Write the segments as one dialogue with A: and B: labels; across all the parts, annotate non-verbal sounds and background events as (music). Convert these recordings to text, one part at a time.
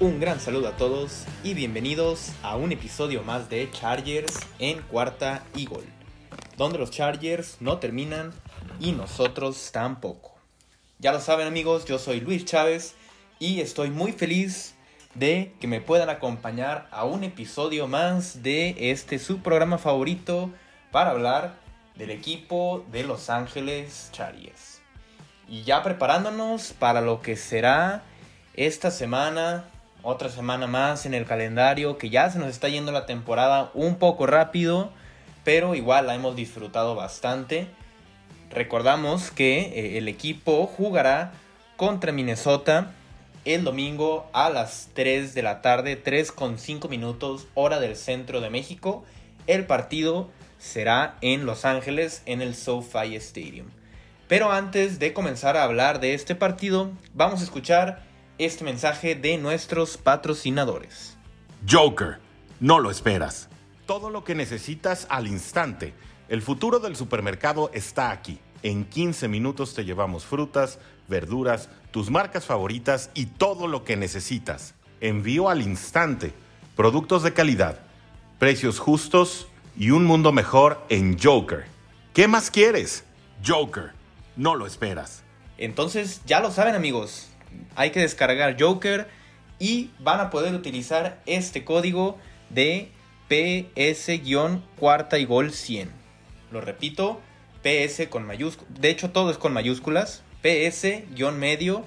A: Un gran saludo a todos y bienvenidos a un episodio más de Chargers en cuarta gol, donde los Chargers no terminan y nosotros tampoco. Ya lo saben amigos, yo soy Luis Chávez y estoy muy feliz de que me puedan acompañar a un episodio más de este su programa favorito para hablar del equipo de Los Ángeles Chargers. Y ya preparándonos para lo que será esta semana otra semana más en el calendario, que ya se nos está yendo la temporada un poco rápido, pero igual la hemos disfrutado bastante. Recordamos que eh, el equipo jugará contra Minnesota el domingo a las 3 de la tarde, 3 con 5 minutos, hora del centro de México. El partido será en Los Ángeles, en el SoFi Stadium. Pero antes de comenzar a hablar de este partido, vamos a escuchar este mensaje de nuestros patrocinadores.
B: Joker, no lo esperas. Todo lo que necesitas al instante. El futuro del supermercado está aquí. En 15 minutos te llevamos frutas, verduras, tus marcas favoritas y todo lo que necesitas. Envío al instante. Productos de calidad, precios justos y un mundo mejor en Joker. ¿Qué más quieres? Joker, no lo esperas.
A: Entonces ya lo saben amigos, hay que descargar Joker y van a poder utilizar este código de PS-cuarta y gol 100. Lo repito, PS con mayúsculas, de hecho todo es con mayúsculas, PS-medio,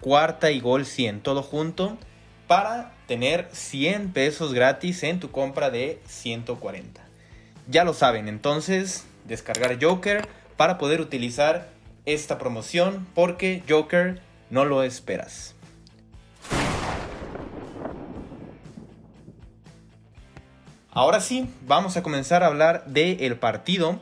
A: cuarta y gol 100, todo junto, para tener 100 pesos gratis en tu compra de 140. Ya lo saben, entonces descargar Joker para poder utilizar esta promoción porque Joker no lo esperas. Ahora sí, vamos a comenzar a hablar del partido.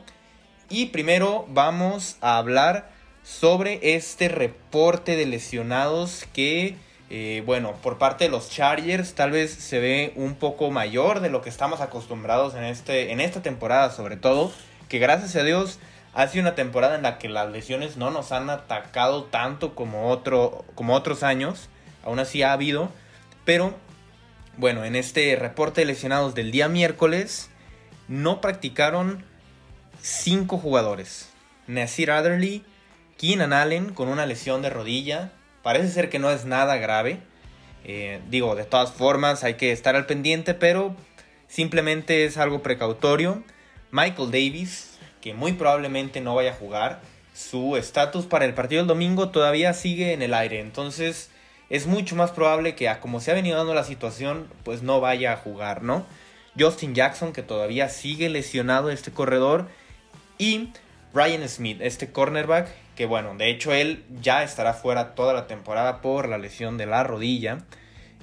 A: Y primero vamos a hablar sobre este reporte de lesionados que, eh, bueno, por parte de los Chargers tal vez se ve un poco mayor de lo que estamos acostumbrados en, este, en esta temporada sobre todo. Que gracias a Dios ha sido una temporada en la que las lesiones no nos han atacado tanto como, otro, como otros años. Aún así ha habido. Pero bueno, en este reporte de lesionados del día miércoles no practicaron cinco jugadores. Nasir Adderley, Keenan Allen con una lesión de rodilla. Parece ser que no es nada grave. Eh, digo, de todas formas hay que estar al pendiente, pero simplemente es algo precautorio. Michael Davis, que muy probablemente no vaya a jugar. Su estatus para el partido del domingo todavía sigue en el aire. Entonces es mucho más probable que a como se ha venido dando la situación, pues no vaya a jugar, ¿no? Justin Jackson, que todavía sigue lesionado este corredor. Y Ryan Smith, este cornerback, que bueno, de hecho él ya estará fuera toda la temporada por la lesión de la rodilla.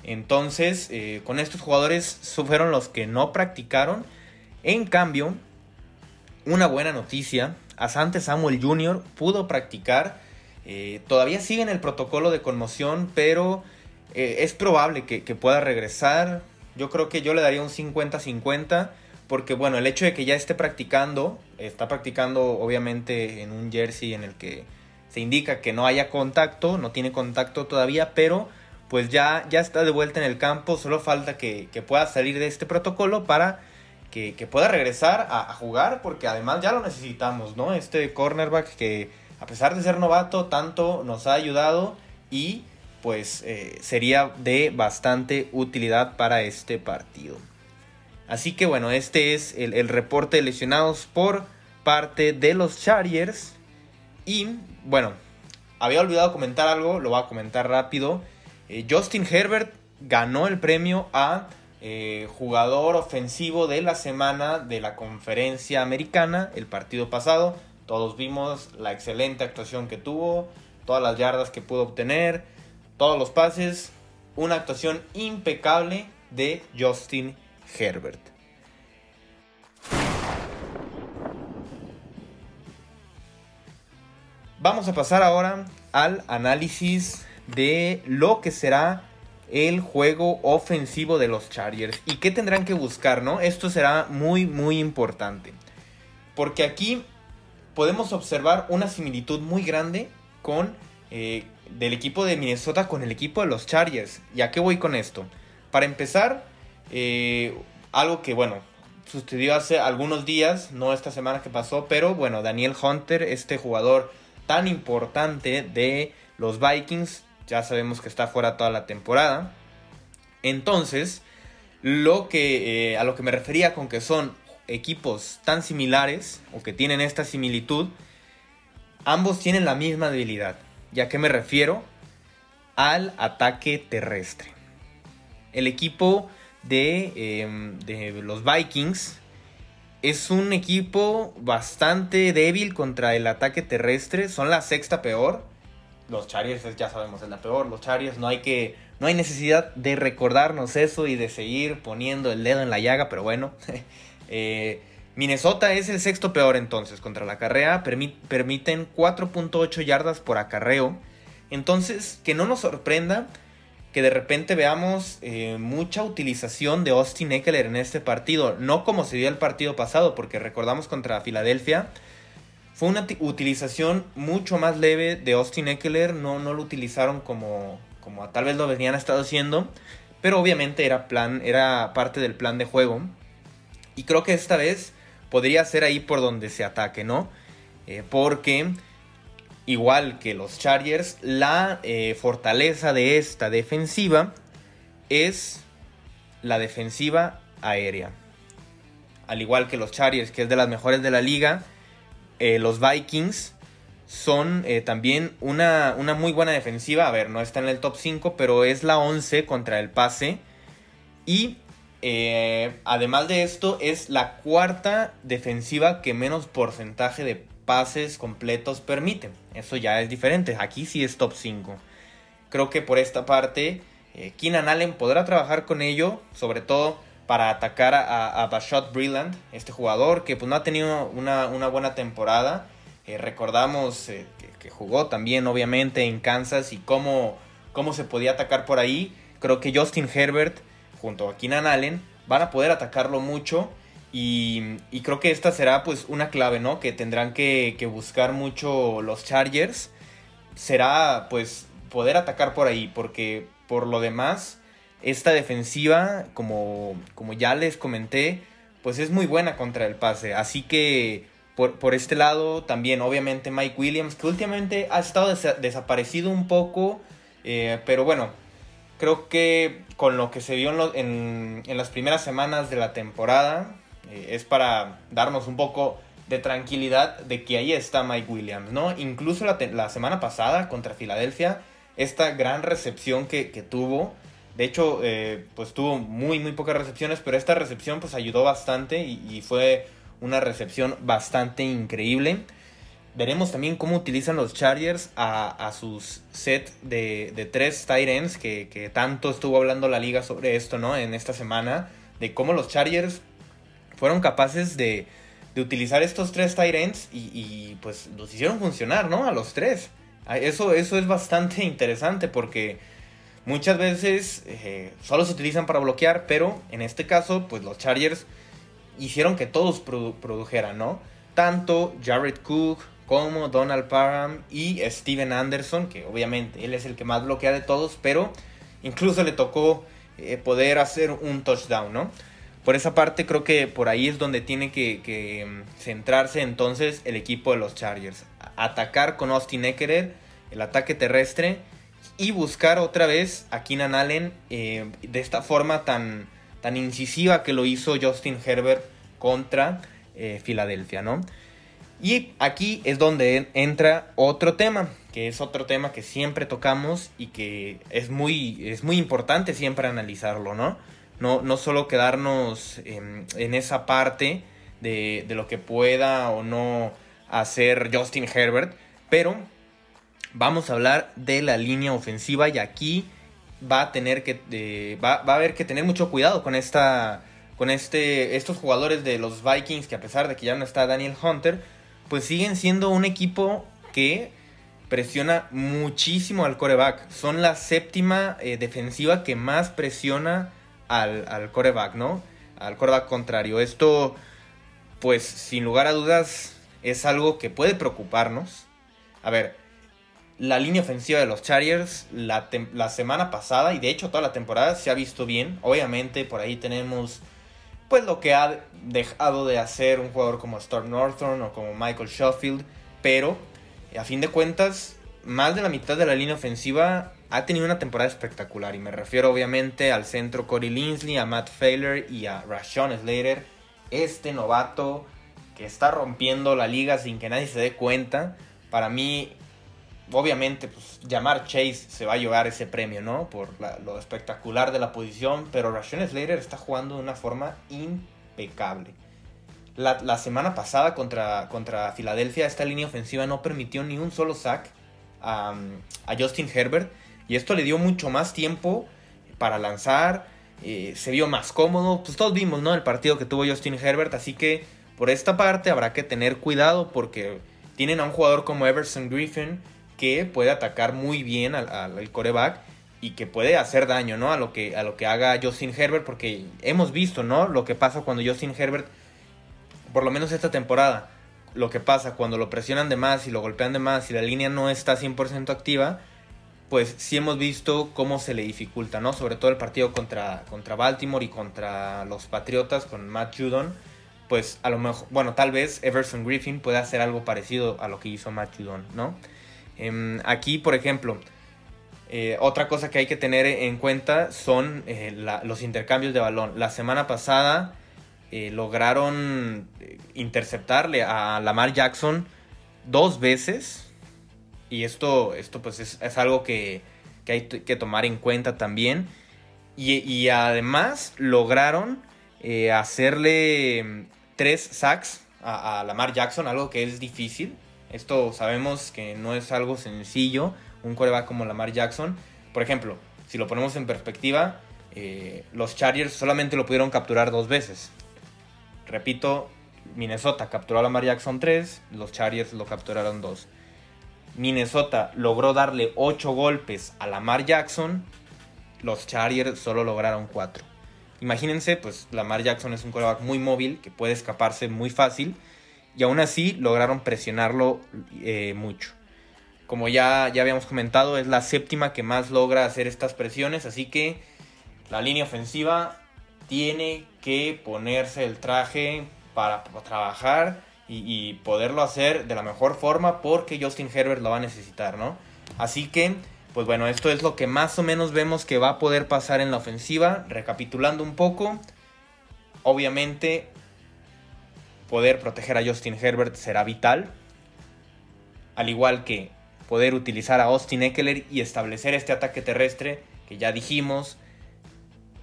A: Entonces, eh, con estos jugadores fueron los que no practicaron. En cambio, una buena noticia, Asante Samuel Jr. pudo practicar, eh, todavía sigue en el protocolo de conmoción, pero eh, es probable que, pueda regresar. Yo creo que yo le daría un 50-50, porque bueno, el hecho de que ya esté practicando, está practicando obviamente en un jersey en el que se indica que no haya contacto, no tiene contacto todavía, pero pues ya, ya está de vuelta en el campo, solo falta que, que pueda salir de este protocolo para que, pueda regresar a, jugar, porque además ya lo necesitamos, ¿no? Este cornerback que a pesar de ser novato, tanto nos ha ayudado y pues eh, sería de bastante utilidad para este partido. Así que bueno, este es el, reporte de lesionados por parte de los Chargers. Y bueno, había olvidado comentar algo, lo voy a comentar rápido. Eh, Justin Herbert ganó el premio a eh, jugador ofensivo de la semana de la conferencia americana el partido pasado. Todos vimos la excelente actuación que tuvo, todas las yardas que pudo obtener, todos los pases. Una actuación impecable de Justin Herbert. Vamos a pasar ahora al análisis de lo que será el juego ofensivo de los Chargers. ¿Y qué tendrán que buscar, no? Esto será muy, muy importante. Porque aquí podemos observar una similitud muy grande con eh, del equipo de Minnesota con el equipo de los Chargers. ¿Y a qué voy con esto? Para empezar, eh, algo que, bueno, sucedió hace algunos días, no esta semana que pasó, pero bueno, Daniel Hunter, este jugador tan importante de los Vikings, ya sabemos que está fuera toda la temporada. Entonces, lo que, eh, a lo que me refería con que son equipos tan similares o que tienen esta similitud, ambos tienen la misma debilidad. ¿Y a qué me refiero? Al ataque terrestre. El equipo de, em, de los Vikings es un equipo bastante débil contra el ataque terrestre. Son la sexta peor. Los Chargers ya sabemos es la peor. Los Chargers no hay que no hay necesidad de recordarnos eso y de seguir poniendo el dedo en la llaga, pero bueno. (laughs) Eh, Minnesota es el sexto peor entonces contra la carrera. permiten 4.8 yardas por acarreo. Entonces, que no nos sorprenda que de repente veamos eh, mucha utilización de Austin Eckler en este partido. No como se dio el partido pasado, porque recordamos contra Filadelfia. Fue una utilización mucho más leve de Austin Eckler. No, no lo utilizaron como, como tal vez lo venían estado haciendo. Pero obviamente era, plan, era parte del plan de juego. Y creo que esta vez podría ser ahí por donde se ataque, ¿no? Eh, porque igual que los Chargers, la eh, fortaleza de esta defensiva es la defensiva aérea. Al igual que los Chargers, que es de las mejores de la liga, eh, los Vikings son eh, también una, una, muy buena defensiva. A ver, no está en el top 5, pero es la 11 contra el pase. Y además de esto, es la cuarta defensiva que menos porcentaje de pases completos permiten. Eso ya es diferente. Aquí sí es top 5. Creo que por esta parte, eh, Keenan Allen podrá trabajar con ello, sobre todo para atacar a, a Bashot Brilland, este jugador que pues, no ha tenido una, buena temporada. Eh, recordamos eh, que, jugó también, obviamente, en Kansas y cómo, cómo se podía atacar por ahí. Creo que Justin Herbert, junto a Keenan Allen, van a poder atacarlo mucho y, creo que esta será pues una clave, ¿no? Que tendrán que, buscar mucho los Chargers. Será pues poder atacar por ahí, porque por lo demás, esta defensiva, como, como ya les comenté, pues es muy buena contra el pase. Así que por, este lado también, obviamente Mike Williams, que últimamente ha estado desaparecido un poco, eh, pero bueno, creo que con lo que se vio en, en las primeras semanas de la temporada, eh, es para darnos un poco de tranquilidad de que ahí está Mike Williams, ¿no? Incluso la, semana pasada contra Filadelfia, esta gran recepción que, tuvo, de hecho, eh, pues tuvo muy, muy pocas recepciones, pero esta recepción pues ayudó bastante y, fue una recepción bastante increíble. Veremos también cómo utilizan los Chargers a, sus set de, de tres tight ends, que, que tanto estuvo hablando la liga sobre esto, ¿no? En esta semana, de cómo los Chargers fueron capaces de, utilizar estos tres tight y, pues los hicieron funcionar, ¿no? A los tres. Eso, eso es bastante (laughs) interesante porque muchas veces eh, solo se utilizan para bloquear, pero en este caso, pues los Chargers hicieron que todos produjeran, ¿no? Tanto Jared Cook como Donald Parham y Steven Anderson, que obviamente él es el que más bloquea de todos, pero incluso le tocó eh, poder hacer un touchdown, ¿no? Por esa parte creo que por ahí es donde tiene que, mm, centrarse entonces el equipo de los Chargers. Atacar con Austin Eckler, el ataque terrestre y buscar otra vez a Keenan Allen eh, de esta forma tan, tan incisiva que lo hizo Justin Herbert contra eh, Filadelfia, ¿no? Y aquí es donde entra otro tema, que es otro tema que siempre tocamos y que es muy, es muy importante siempre analizarlo, ¿no? no, no solo quedarnos en, esa parte de, lo que pueda o no hacer Justin Herbert, pero vamos a hablar de la línea ofensiva y aquí va a tener que va, a haber que tener mucho cuidado con esta con este estos jugadores de los Vikings que a pesar de que ya no está Daniel Hunter pues siguen siendo un equipo que presiona muchísimo al coreback son la séptima eh, defensiva que más presiona al, al coreback, ¿no? Al coreback contrario. Esto, pues, sin lugar a dudas, es algo que puede preocuparnos. A ver, la línea ofensiva de los Chargers la, semana pasada y de hecho toda la temporada se ha visto bien. Obviamente por ahí tenemos pues lo que ha dejado de hacer un jugador como Storm Northern o como Michael Sheffield, pero a fin de cuentas más de la mitad de la línea ofensiva ha tenido una temporada espectacular y me refiero obviamente al centro Corey Linsley, a Matt Failer y a Rashawn Slater, este novato que está rompiendo la liga sin que nadie se dé cuenta. Para mí obviamente, pues, Llamar Chase se va a llevar ese premio, ¿no? Por lo espectacular de la posición, pero Rashawn Slater está jugando de una forma impecable. La, semana pasada contra, contra Filadelfia, esta línea ofensiva no permitió ni un solo sack a, Justin Herbert, y esto le dio mucho más tiempo para lanzar, eh, se vio más cómodo, pues todos vimos, ¿no? El partido que tuvo Justin Herbert, así que por esta parte habrá que tener cuidado porque tienen a un jugador como Everson Griffin, que puede atacar muy bien al, coreback y que puede hacer daño, ¿no? A lo que, a lo que haga Justin Herbert, porque hemos visto, ¿no? Lo que pasa cuando Justin Herbert, por lo menos esta temporada, lo que pasa cuando lo presionan de más y lo golpean de más y la línea no está 100% activa, pues sí hemos visto cómo se le dificulta, ¿no? Sobre todo el partido contra, contra Baltimore y contra los Patriotas con Matt Judon, pues a lo mejor, bueno, tal vez Everson Griffin pueda hacer algo parecido a lo que hizo Matt Judon, ¿no? Em, aquí, por ejemplo, eh, otra cosa que hay que tener en cuenta son eh, los intercambios de balón. La semana pasada eh, lograron interceptarle a Lamar Jackson dos veces. Y esto, esto pues es, algo que, hay que tomar en cuenta también. Y, además lograron hacerle mm, tres sacks a, a Lamar Jackson, algo que es difícil. Esto sabemos que no es algo sencillo, un coreback como Lamar Jackson. Por ejemplo, si lo ponemos en perspectiva, eh, los Chargers solamente lo pudieron capturar dos veces. Repito, Minnesota capturó a Lamar Jackson tres, los Chargers lo capturaron dos. Minnesota logró darle ocho golpes a Lamar Jackson, los Chargers solo lograron cuatro. Imagínense, pues Lamar Jackson es un coreback muy móvil que puede escaparse muy fácil y aún así lograron presionarlo eh, mucho. Como ya, ya habíamos comentado, es la séptima que más logra hacer estas presiones, así que la línea ofensiva tiene que ponerse el traje para trabajar y, poderlo hacer de la mejor forma porque Justin Herbert lo va a necesitar, ¿no? Así que, pues bueno, esto es lo que más o menos vemos que va a poder pasar en la ofensiva. Recapitulando un poco, obviamente poder proteger a Justin Herbert será vital. Al igual que poder utilizar a Austin Eckler y establecer este ataque terrestre que ya dijimos,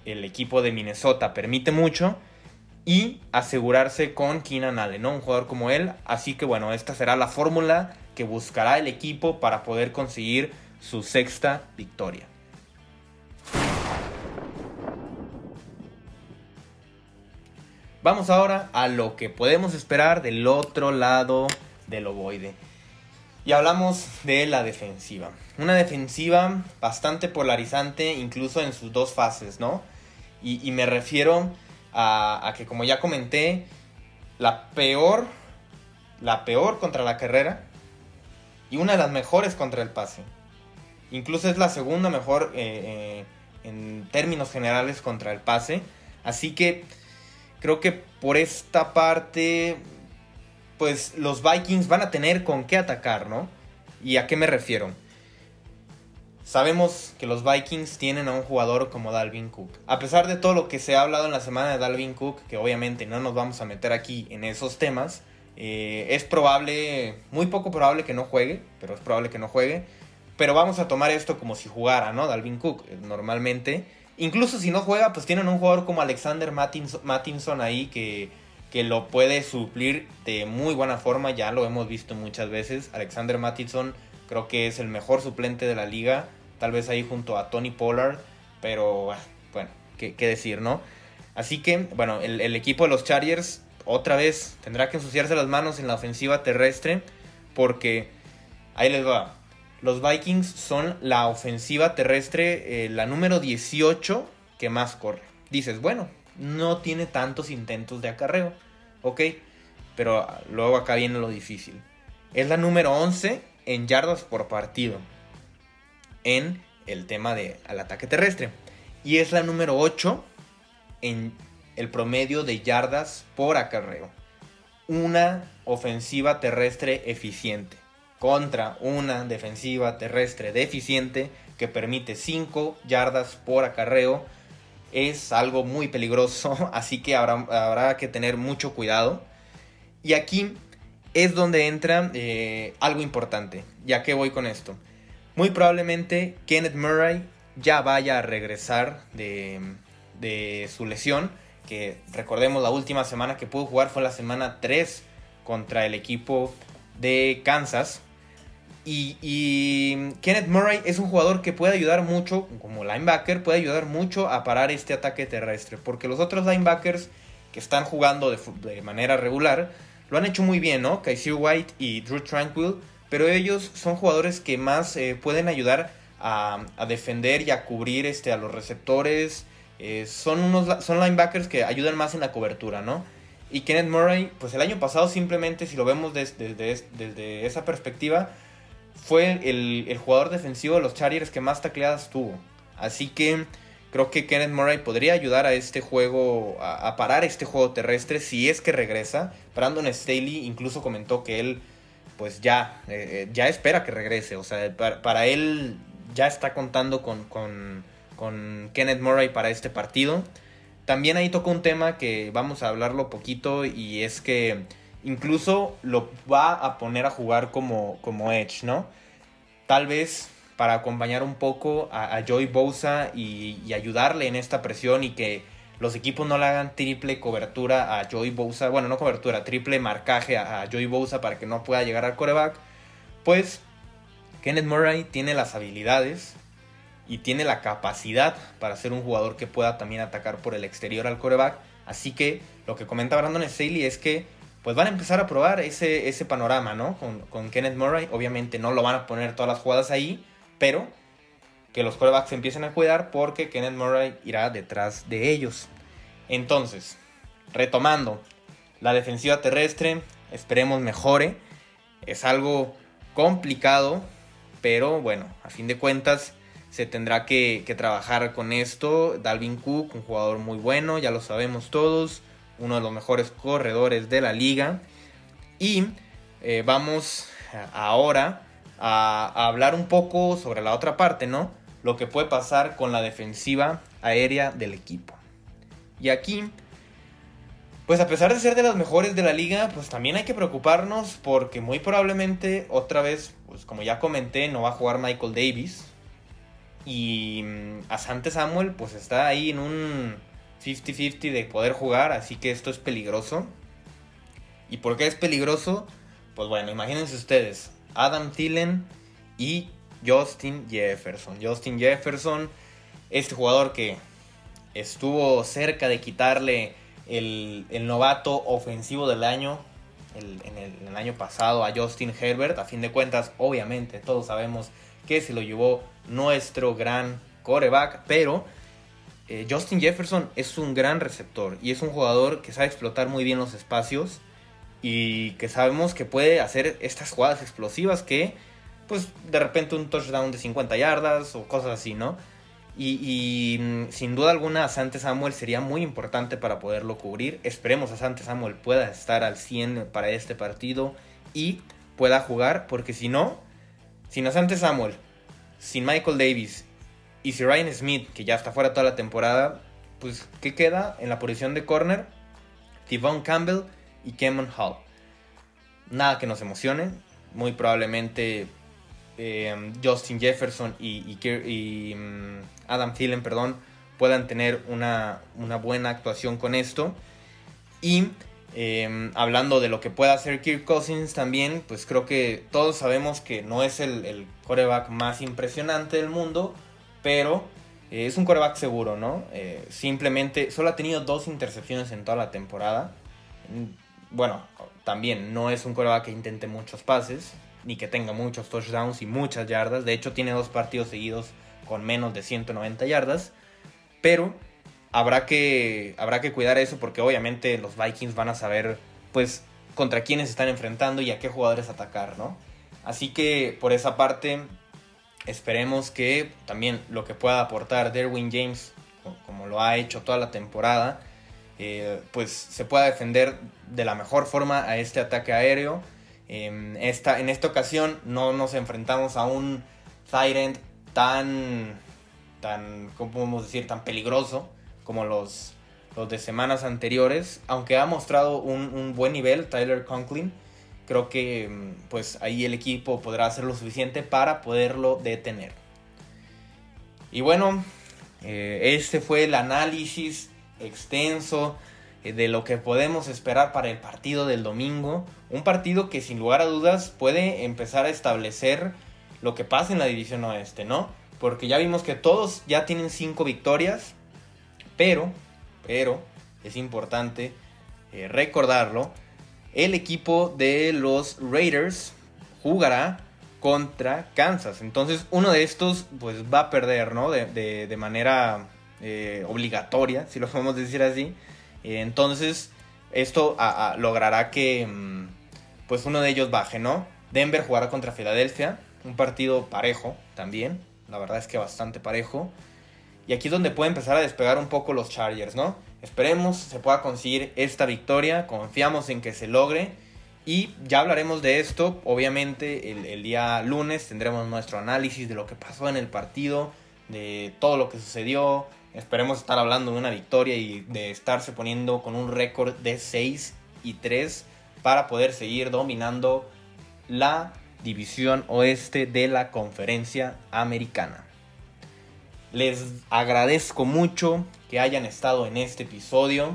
A: el equipo de Minnesota permite mucho. Y asegurarse con Keenan Allen, ¿no? Un jugador como él. Así que bueno, esta será la fórmula que buscará el equipo para poder conseguir su sexta victoria. Vamos ahora a lo que podemos esperar del otro lado del ovoide. Y hablamos de la defensiva. Una defensiva bastante polarizante incluso en sus dos fases, ¿no? Y, me refiero a, que como ya comenté, la peor, la peor contra la carrera y una de las mejores contra el pase. Incluso es la segunda mejor eh, eh, en términos generales contra el pase. Así que Creo que por esta parte, pues los Vikings van a tener con qué atacar, ¿no? ¿Y a qué me refiero? Sabemos que los Vikings tienen a un jugador como Dalvin Cook. A pesar de todo lo que se ha hablado en la semana de Dalvin Cook, que obviamente no nos vamos a meter aquí en esos temas, eh, es probable, muy poco probable que no juegue, pero es probable que no juegue. Pero vamos a tomar esto como si jugara, ¿no? Dalvin Cook. Normalmente Incluso si no juega, pues tienen un jugador como Alexander Mattinson, ahí que, que lo puede suplir de muy buena forma. Ya lo hemos visto muchas veces. Alexander Mattinson creo que es el mejor suplente de la liga. Tal vez ahí junto a Tony Pollard. Pero ah, bueno, qué, decir, ¿no? Así que, bueno, el, el, equipo de los Chargers otra vez tendrá que ensuciarse las manos en la ofensiva terrestre. Porque ahí les va. Los Vikings son la ofensiva terrestre, eh, la número 18 que más corre. Dices, bueno, no tiene tantos intentos de acarreo, ok, pero luego acá viene lo difícil. Es la número 11 en yardas por partido en el tema del ataque terrestre. Y es la número 8 en el promedio de yardas por acarreo. Una ofensiva terrestre eficiente contra una defensiva terrestre deficiente que permite 5 yardas por acarreo es algo muy peligroso, (laughs) así que habrá, habrá que tener mucho cuidado. Y aquí es donde entra eh, algo importante, ya que voy con esto. Muy probablemente Kenneth Murray ya vaya a regresar de, de su lesión, que recordemos la última semana que pudo jugar fue la semana 3 contra el equipo de Kansas. Y, Kenneth Murray es un jugador que puede ayudar mucho, como linebacker, puede ayudar mucho a parar este ataque terrestre. Porque los otros linebackers que están jugando de, manera regular lo han hecho muy bien, ¿no? Kaiser White y Drew Tranquil. Pero ellos son jugadores que más eh, pueden ayudar a, defender y a cubrir este, a los receptores. Eh, son, unos, son linebackers que ayudan más en la cobertura, ¿no? Y Kenneth Murray, pues el año pasado simplemente, si lo vemos desde, desde esa perspectiva, fue el, jugador defensivo de los Chargers que más tacleadas tuvo. Así que creo que Kenneth Murray podría ayudar a este juego, a, parar este juego terrestre si es que regresa. Brandon Staley incluso comentó que él, pues ya, eh, eh, ya espera que regrese. O sea, para, él ya está contando con, con, con, Kenneth Murray para este partido. También ahí tocó un tema que vamos a hablarlo poquito y es que incluso lo va a poner a jugar como, como Edge, ¿no? Tal vez para acompañar un poco a, Joey Bosa y, ayudarle en esta presión y que los equipos no le hagan triple cobertura a Joey Bosa, bueno, no cobertura, triple marcaje a, Joey Bosa para que no pueda llegar al coreback, pues Kenneth Murray tiene las habilidades y tiene la capacidad para ser un jugador que pueda también atacar por el exterior al coreback. Así que lo que comenta Brandon Staley es que pues van a empezar a probar ese, ese panorama, ¿no? Con, Kenneth Murray. Obviamente no lo van a poner todas las jugadas ahí, pero que los quarterbacks empiecen a cuidar porque Kenneth Murray irá detrás de ellos. Entonces, retomando, la defensiva terrestre, esperemos mejore. Es algo complicado, pero bueno, a fin de cuentas se tendrá que, que trabajar con esto. Dalvin Cook, un jugador muy bueno, ya lo sabemos todos uno de los mejores corredores de la liga. Y eh, vamos ahora a, hablar un poco sobre la otra parte, ¿no? Lo que puede pasar con la defensiva aérea del equipo. Y aquí, pues a pesar de ser de las mejores de la liga, pues también hay que preocuparnos porque muy probablemente otra vez, pues como ya comenté, no va a jugar Michael Davis. Y mm, Asante Samuel pues está ahí en un 50-50 de poder jugar, así que esto es peligroso. ¿Y por qué es peligroso? Pues bueno, imagínense ustedes, Adam Thielen y Justin Jefferson. Justin Jefferson, este jugador que estuvo cerca de quitarle el, novato ofensivo del año el, en el año pasado a Justin Herbert. A fin de cuentas, obviamente, todos sabemos que se lo llevó nuestro gran coreback, pero eh, Justin Jefferson es un gran receptor y es un jugador que sabe explotar muy bien los espacios y que sabemos que puede hacer estas jugadas explosivas que, pues, de repente un touchdown de 50 yardas o cosas así, ¿no? Y, mm, sin duda alguna a Sante Samuel sería muy importante para poderlo cubrir. Esperemos a Sante Samuel pueda estar al 100 para este partido y pueda jugar, porque si no, sin Asante Samuel, sin Michael Davis y si Ryan Smith, que ya está fuera toda la temporada, pues ¿qué queda en la posición de corner? Devon Campbell y Kemon Hall. Nada que nos emocione. Muy probablemente eh, Justin Jefferson y, mm, Adam Thielen, perdón, puedan tener una, buena actuación con esto. Y em, hablando de lo que pueda hacer Kirk Cousins también, pues creo que todos sabemos que no es el, el coreback más impresionante del mundo pero eh, es un coreback seguro, ¿no? Eh, simplemente solo ha tenido dos intercepciones en toda la temporada. Mm, bueno, también no es un coreback que intente muchos pases, ni que tenga muchos touchdowns y muchas yardas. De hecho, tiene dos partidos seguidos con menos de 190 yardas. Pero habrá que, habrá que cuidar eso porque obviamente los Vikings van a saber, pues, contra quiénes están enfrentando y a qué jugadores atacar, ¿no? Así que por esa parte esperemos que también lo que pueda aportar Derwin James, como lo ha hecho toda la temporada, eh, pues se pueda defender de la mejor forma a este ataque aéreo. esta, en esta ocasión no nos enfrentamos a un Tyrant tan, tan, ¿cómo podemos decir?, tan peligroso como los, los de semanas anteriores, aunque ha mostrado un buen nivel Tyler Conklin creo que mm, pues ahí el equipo podrá hacer lo suficiente para poderlo detener. Y bueno, eh, este fue el análisis extenso eh, de lo que podemos esperar para el partido del domingo. Un partido que sin lugar a dudas puede empezar a establecer lo que pasa en la división oeste, ¿no? Porque ya vimos que todos ya tienen cinco victorias, pero, pero, es importante eh, recordarlo, el equipo de los Raiders jugará contra Kansas. Entonces uno de estos pues va a perder, ¿no? De, manera eh, obligatoria, si lo (laughs) podemos decir así. Eh, entonces esto logrará que mm, pues uno de ellos baje, ¿no? Denver jugará contra Filadelfia, un partido parejo también, la verdad es que bastante parejo. Y aquí es donde puede empezar a despegar un poco los Chargers, ¿no? Esperemos se pueda conseguir esta victoria, confiamos en que se logre y ya hablaremos de esto. Obviamente el, día lunes tendremos nuestro análisis de lo que pasó en el partido, de todo lo que sucedió. Esperemos estar hablando de una victoria y de estarse poniendo con un récord de 6 y 3 para poder seguir dominando la división oeste de la conferencia americana. Les agradezco mucho que hayan estado en este episodio.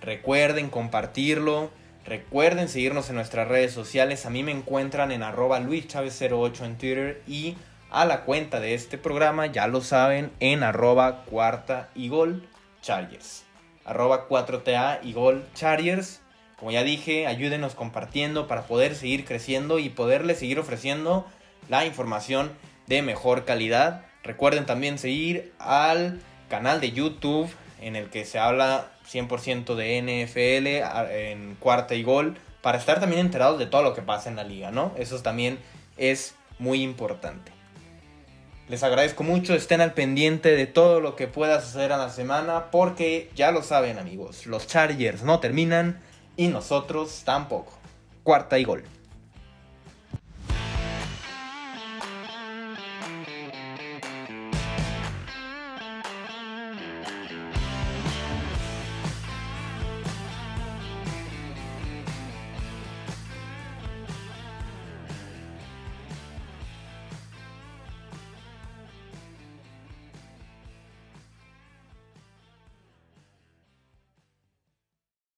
A: Recuerden compartirlo. Recuerden seguirnos en nuestras redes sociales. A mí me encuentran en arroba 08 en Twitter y a la cuenta de este programa, ya lo saben, en arroba cuarta y gol Chargers. Arroba 4TA y gol Chargers. Como ya dije, ayúdenos compartiendo para poder seguir creciendo y poderles seguir ofreciendo la información de mejor calidad. Recuerden también seguir al canal de YouTube en el que se habla 100% de NFL en cuarta y gol para estar también enterados de todo lo que pasa en la liga, ¿no? Eso también es muy importante. Les agradezco mucho, estén al pendiente de todo lo que pueda suceder a la semana porque ya lo saben amigos, los Chargers no terminan y nosotros tampoco. Cuarta y gol.